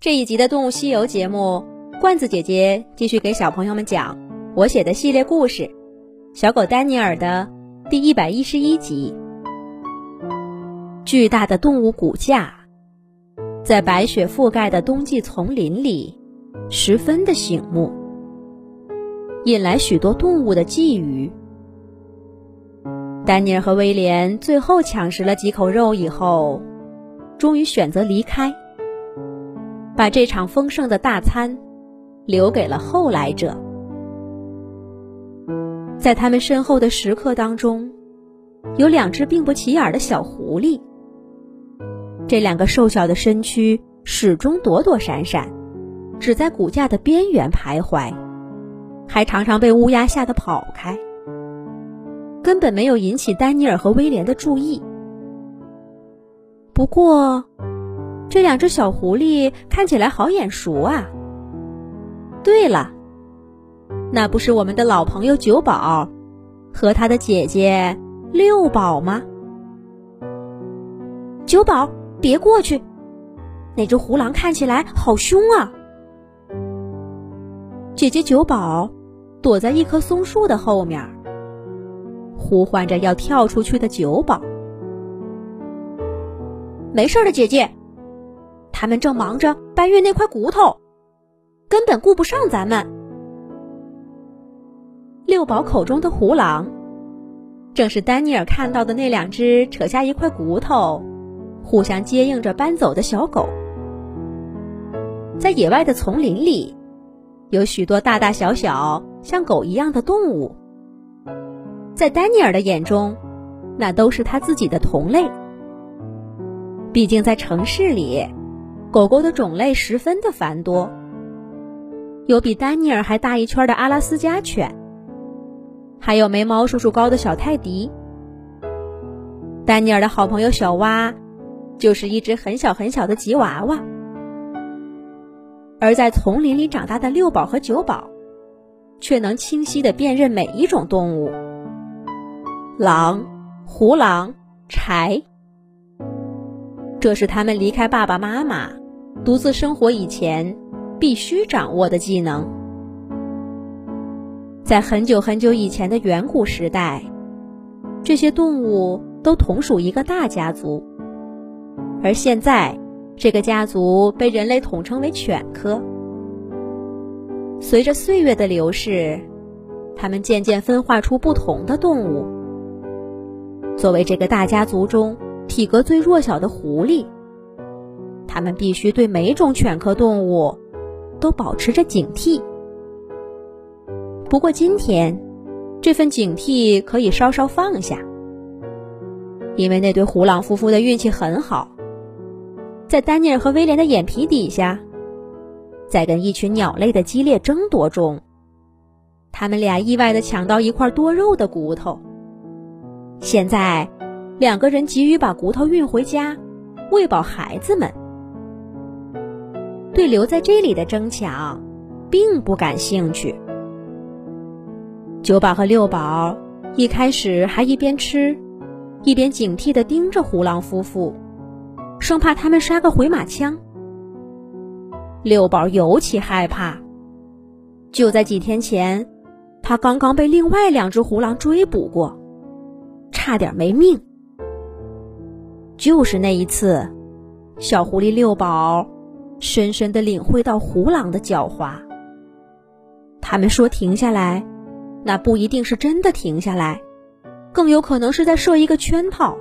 这一集的《动物西游》节目，罐子姐姐继续给小朋友们讲我写的系列故事《小狗丹尼尔》的第一百一十一集。巨大的动物骨架，在白雪覆盖的冬季丛林里，十分的醒目，引来许多动物的觊觎。丹尼尔和威廉最后抢食了几口肉以后，终于选择离开。把这场丰盛的大餐留给了后来者。在他们身后的食客当中，有两只并不起眼的小狐狸。这两个瘦小的身躯始终躲躲闪闪，只在骨架的边缘徘徊，还常常被乌鸦吓得跑开，根本没有引起丹尼尔和威廉的注意。不过。这两只小狐狸看起来好眼熟啊！对了，那不是我们的老朋友九宝和他的姐姐六宝吗？九宝，别过去！那只狐狼看起来好凶啊！姐姐九宝躲在一棵松树的后面，呼唤着要跳出去的九宝。没事的，姐姐。他们正忙着搬运那块骨头，根本顾不上咱们。六宝口中的胡狼，正是丹尼尔看到的那两只扯下一块骨头，互相接应着搬走的小狗。在野外的丛林里，有许多大大小小像狗一样的动物，在丹尼尔的眼中，那都是他自己的同类。毕竟在城市里。狗狗的种类十分的繁多，有比丹尼尔还大一圈的阿拉斯加犬，还有没猫叔叔高的小泰迪。丹尼尔的好朋友小蛙，就是一只很小很小的吉娃娃。而在丛林里长大的六宝和九宝，却能清晰的辨认每一种动物：狼、胡狼、豺。这是他们离开爸爸妈妈。独自生活以前，必须掌握的技能。在很久很久以前的远古时代，这些动物都同属一个大家族。而现在，这个家族被人类统称为犬科。随着岁月的流逝，它们渐渐分化出不同的动物。作为这个大家族中体格最弱小的狐狸。他们必须对每种犬科动物都保持着警惕。不过今天，这份警惕可以稍稍放下，因为那对虎狼夫妇的运气很好，在丹尼尔和威廉的眼皮底下，在跟一群鸟类的激烈争夺中，他们俩意外的抢到一块多肉的骨头。现在，两个人急于把骨头运回家，喂饱孩子们。对留在这里的争抢，并不感兴趣。九宝和六宝一开始还一边吃，一边警惕地盯着胡狼夫妇，生怕他们杀个回马枪。六宝尤其害怕，就在几天前，他刚刚被另外两只胡狼追捕过，差点没命。就是那一次，小狐狸六宝。深深的领会到胡狼的狡猾。他们说停下来，那不一定是真的停下来，更有可能是在设一个圈套，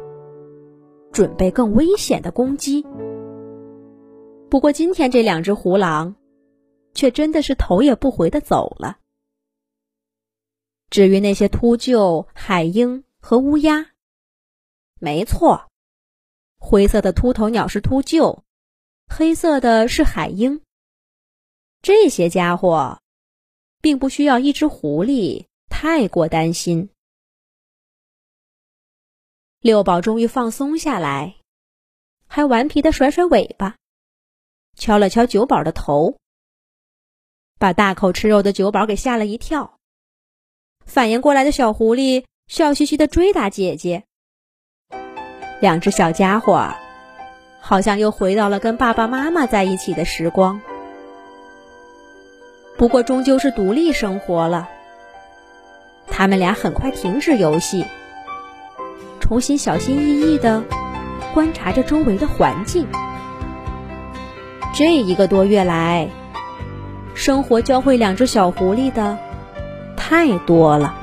准备更危险的攻击。不过今天这两只胡狼，却真的是头也不回的走了。至于那些秃鹫、海鹰和乌鸦，没错，灰色的秃头鸟是秃鹫。黑色的是海鹰。这些家伙，并不需要一只狐狸太过担心。六宝终于放松下来，还顽皮的甩甩尾巴，敲了敲九宝的头，把大口吃肉的九宝给吓了一跳。反应过来的小狐狸笑嘻嘻的追打姐姐。两只小家伙。好像又回到了跟爸爸妈妈在一起的时光。不过，终究是独立生活了。他们俩很快停止游戏，重新小心翼翼地观察着周围的环境。这一个多月来，生活教会两只小狐狸的太多了。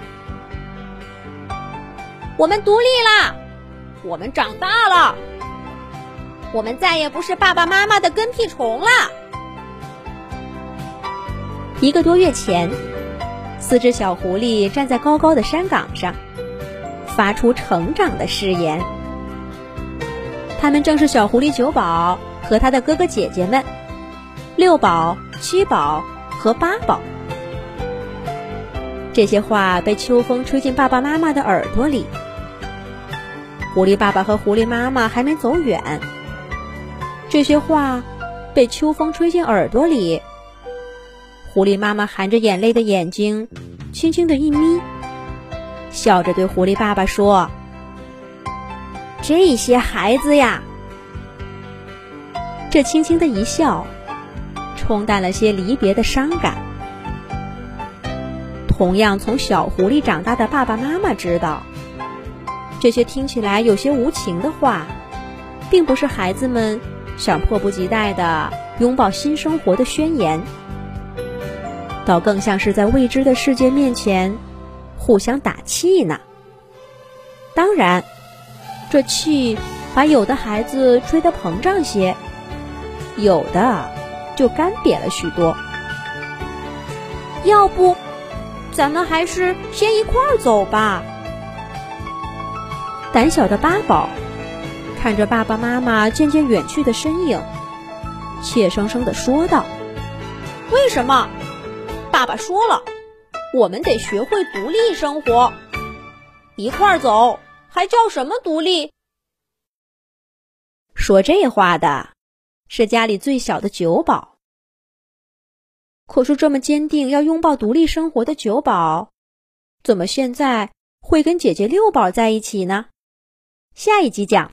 我们独立啦，我们长大了，我们再也不是爸爸妈妈的跟屁虫了。一个多月前。四只小狐狸站在高高的山岗上，发出成长的誓言。他们正是小狐狸九宝和他的哥哥姐姐们六宝、七宝和八宝。这些话被秋风吹进爸爸妈妈的耳朵里。狐狸爸爸和狐狸妈妈还没走远，这些话被秋风吹进耳朵里。狐狸妈妈含着眼泪的眼睛，轻轻的一眯，笑着对狐狸爸爸说：“这些孩子呀。”这轻轻的一笑，冲淡了些离别的伤感。同样从小狐狸长大的爸爸妈妈知道，这些听起来有些无情的话，并不是孩子们想迫不及待的拥抱新生活的宣言。倒更像是在未知的世界面前互相打气呢。当然，这气把有的孩子吹得膨胀些，有的就干瘪了许多。要不，咱们还是先一块儿走吧。胆小的八宝看着爸爸妈妈渐渐远去的身影，怯生生地说道：“为什么？”爸爸说了，我们得学会独立生活，一块儿走，还叫什么独立？说这话的是家里最小的九宝。可是这么坚定要拥抱独立生活的九宝，怎么现在会跟姐姐六宝在一起呢？下一集讲。